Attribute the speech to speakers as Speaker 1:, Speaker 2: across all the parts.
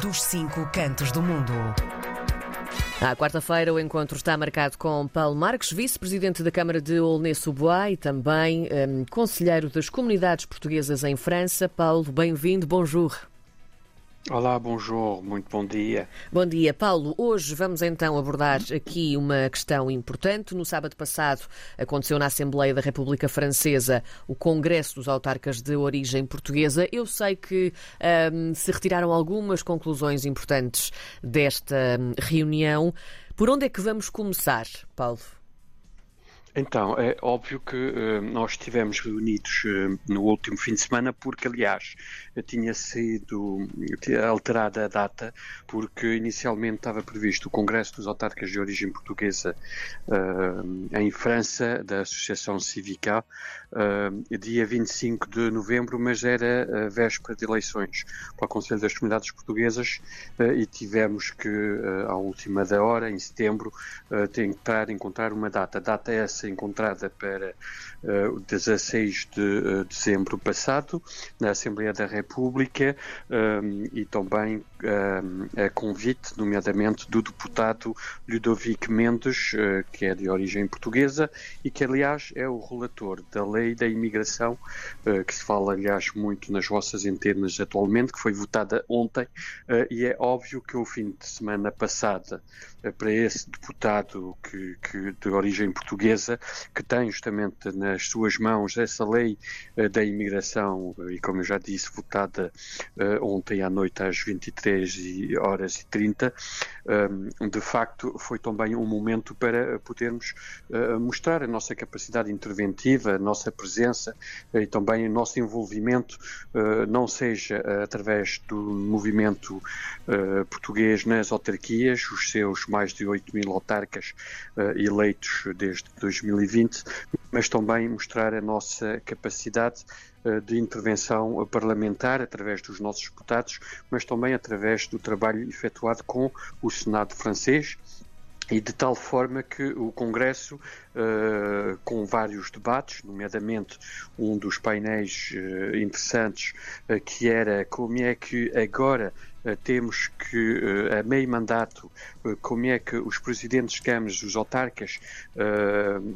Speaker 1: dos cinco cantos do mundo.
Speaker 2: À quarta-feira, o encontro está marcado com Paulo Marques, vice-presidente da Câmara de Aulnay-sous-Bois e também um, conselheiro das comunidades portuguesas em França. Paulo, bem-vindo, bonjour.
Speaker 3: Olá, bonjour, muito bom dia.
Speaker 2: Bom dia, Paulo. Hoje vamos então abordar aqui uma questão importante. No sábado passado aconteceu na Assembleia da República Francesa o Congresso dos Autarcas de Origem Portuguesa. Eu sei que um, se retiraram algumas conclusões importantes desta hum, reunião. Por onde é que vamos começar, Paulo?
Speaker 3: Então, é óbvio que uh, nós estivemos reunidos uh, no último fim de semana, porque, aliás, tinha sido alterada a data, porque inicialmente estava previsto o Congresso dos Autarcas de Origem Portuguesa uh, em França, da Associação Civica, dia 25 de novembro, mas era a véspera de eleições para o Conselho das Comunidades Portuguesas e tivemos que, à última da hora, em setembro, tentar encontrar uma data. Data essa encontrada para uh, 16 de uh, dezembro passado, na Assembleia da República, um, e também um, a convite, nomeadamente, do deputado Ludovic Mendes, uh, que é de origem portuguesa e que, aliás, é o relator da lei da imigração, uh, que se fala, aliás, muito nas vossas internas atualmente, que foi votada ontem, e é óbvio que o fim de semana passada, para esse deputado que, que de origem portuguesa, que tem justamente nas suas mãos essa lei uh, da imigração, e como eu já disse, votada uh, ontem à noite às 23 horas e 30, um, ehm, de facto foi também um momento para podermos mostrar a nossa capacidade interventiva, a nossa presença e também o nosso envolvimento, não seja através do movimento português nas autarquias, os seus mais de 8 mil autarcas eleitos desde 2020, mas também mostrar a nossa capacidade eh, de intervenção parlamentar através dos nossos deputados, mas também através do trabalho efetuado com o Senado francês e de tal forma que o Congresso, uh, com vários debates, nomeadamente um dos painéis uh, interessantes, que era como é que agora temos que, a meio mandato, como é que os presidentes de câmaras, os autarcas,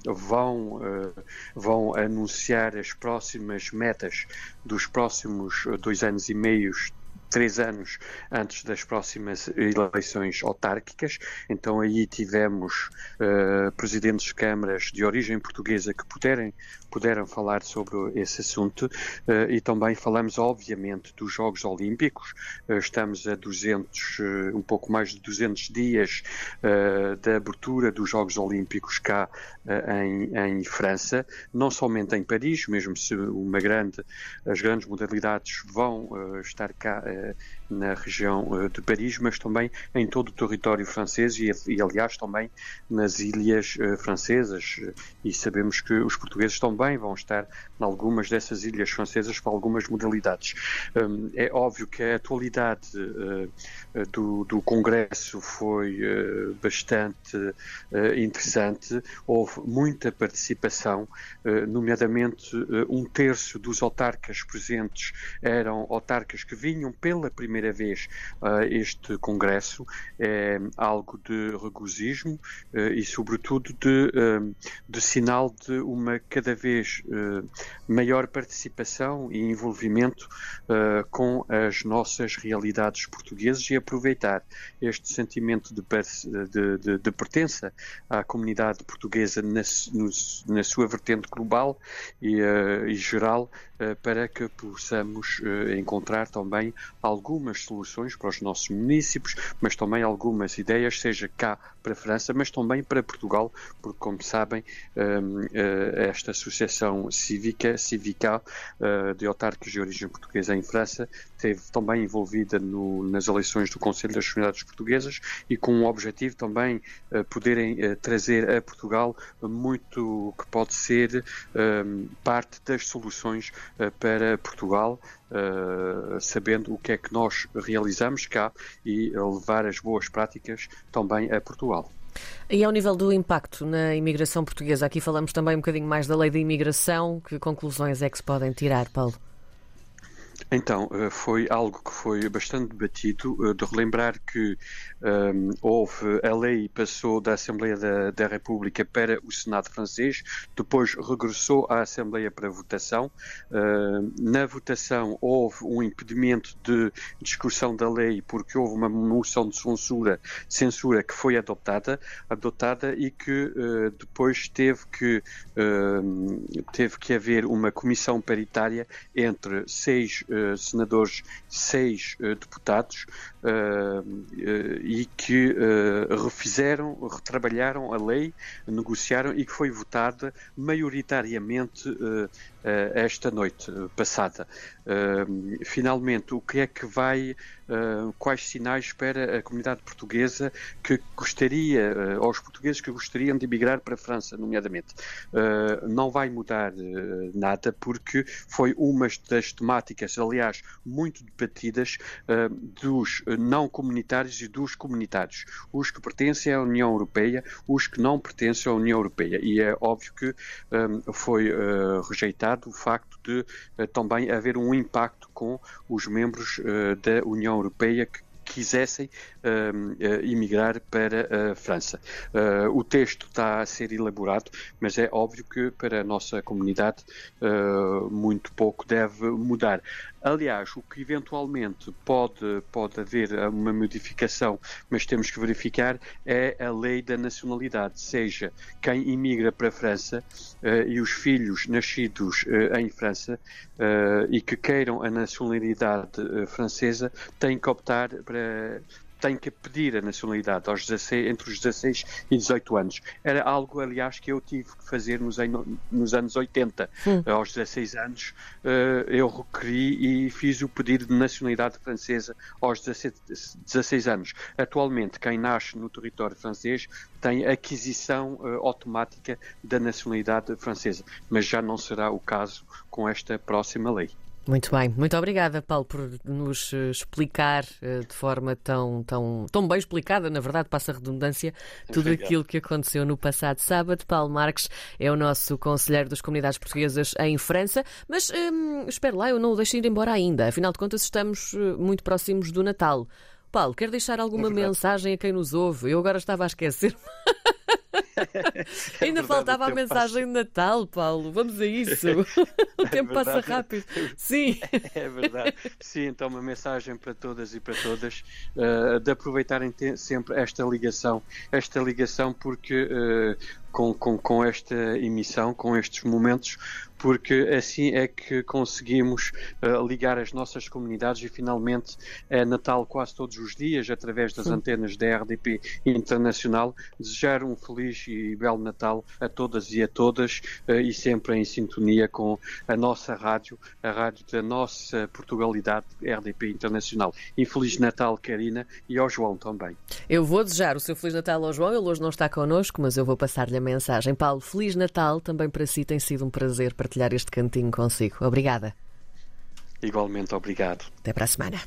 Speaker 3: vão, vão anunciar as próximas metas dos próximos dois anos e meios três anos antes das próximas eleições autárquicas. Então aí tivemos uh, presidentes de câmaras de origem portuguesa que puderem, puderam falar sobre esse assunto uh, e também falamos obviamente dos Jogos Olímpicos. Uh, estamos a 200, um pouco mais de 200 dias da abertura dos Jogos Olímpicos cá em, em, França, não somente em Paris, mesmo se uma grande, as grandes modalidades vão estar cá na região eh, de Paris, mas também em todo o território francês e, e aliás, também nas ilhas uh, francesas. E sabemos que os portugueses também vão estar em algumas dessas ilhas francesas para algumas modalidades. Um, é óbvio que a atualidade uh, do, do, Congresso foi bastante interessante, houve muita participação, nomeadamente um terço dos autarcas presentes eram autarcas que vinham pela primeira vez uh, este Congresso. É algo de regozijo uh, e, sobretudo, de, uh, de, sinal de uma cada vez maior participação e envolvimento com as nossas realidades portuguesas e aproveitar este sentimento de, de, de, de pertença à comunidade portuguesa na, no, na sua vertente global e, e geral para que possamos encontrar também algumas soluções para os nossos municípios, mas também algumas ideias, seja cá para a França, mas também para Portugal, porque, como sabem, hum, eh, esta associação cívica, civica eh, de autarcas de origem portuguesa em França, esteve também envolvida no, nas eleições do Conselho das Comunidades Portuguesas e com o objetivo também poderem trazer a Portugal muito que pode ser uh, parte das soluções para Portugal, sabendo o que é que nós realizamos cá e levar as boas práticas também a Portugal.
Speaker 2: E ao nível do impacto na imigração portuguesa, aqui falamos também um bocadinho mais da lei da imigração. Que conclusões é que se podem tirar, Paulo?
Speaker 3: Então, eh, foi algo que foi bastante debatido, eh, de relembrar que um, houve, a lei passou da Assembleia da, da, República para o Senado francês, depois regressou à Assembleia para votação. Uh, na votação houve um impedimento de discussão da lei porque houve uma moção de censura, censura que foi adoptada, adoptada e que uh, depois teve que, uh, teve que haver uma comissão paritária entre seis uh, senadores, seis uh, deputados uh, e que refizeram, retrabalharam a lei, negociaram e que foi votada maioritariamente esta noite passada. finalmente, o que é que vai, quais sinais para a comunidade portuguesa que gostaria, aos portugueses que gostariam de emigrar para a França, nomeadamente? não vai mudar nada porque foi uma das temáticas, aliás, muito debatidas dos não comunitários e dos comunitários, os que pertencem à União Europeia, os que não pertencem à União Europeia. E é óbvio que foi rejeitado o facto de uh, também haver um impacto com os membros uh, da União Europeia que quisessem uh, emigrar para a França. Uh, o texto está a ser elaborado, mas é óbvio que para a nossa comunidade muito pouco deve mudar. Aliás, o que eventualmente pode, pode haver uma modificação, mas temos que verificar, é a lei da nacionalidade. Seja, quem imigra para a França uh, e os filhos nascidos uh, em França uh, e que queiram a nacionalidade francesa têm que optar para tem que pedir a nacionalidade aos 16, entre os 16 e 18 anos. Era algo, aliás, que eu tive que fazer nos, nos anos 80. Hum. Aos 16 anos, uh, eu requeri e fiz o pedido de nacionalidade francesa aos 17, 16 anos. Atualmente, quem nasce no território francês tem aquisição automática da nacionalidade francesa, mas já não será o caso com esta próxima lei.
Speaker 2: Muito bem, muito obrigada, Paulo, por nos eh, explicar eh, de forma tão, tão, tão bem explicada, na verdade, passa a redundância, tudo Obrigado. aquilo que aconteceu no passado sábado. Paulo Marques é o nosso conselheiro das comunidades portuguesas em França, mas hum, espero lá, eu não o deixo ir embora ainda, afinal de contas, estamos eh, muito próximos do Natal. Paulo, quer deixar alguma é mensagem a quem nos ouve? Eu agora estava a esquecer. Ainda faltava a mensagem passa... de Natal, Paulo. Vamos a isso. o é tempo passa rápido. Sim.
Speaker 3: É verdade. Sim, então uma mensagem para todas e para todas uh, de aproveitarem sempre esta ligação, esta ligação porque uh, com, com, com esta emissão, com estes momentos, porque assim é que conseguimos uh, ligar as nossas comunidades e finalmente é Natal quase todos os dias, através das Sim. antenas da RDP Internacional. Desejar um feliz e belo Natal a todas e a todas uh, e sempre em sintonia com a nossa rádio, a rádio da nossa Portugalidade, RDP Internacional. E Feliz Natal, Karina, e ao João também.
Speaker 2: Eu vou desejar o seu Feliz Natal ao João, ele hoje não está connosco, mas eu vou passar-lhe a mensagem. Paulo, Feliz Natal também para si, tem sido um prazer partilhar este cantinho consigo. Obrigada.
Speaker 3: Igualmente, obrigado.
Speaker 2: Até para a semana.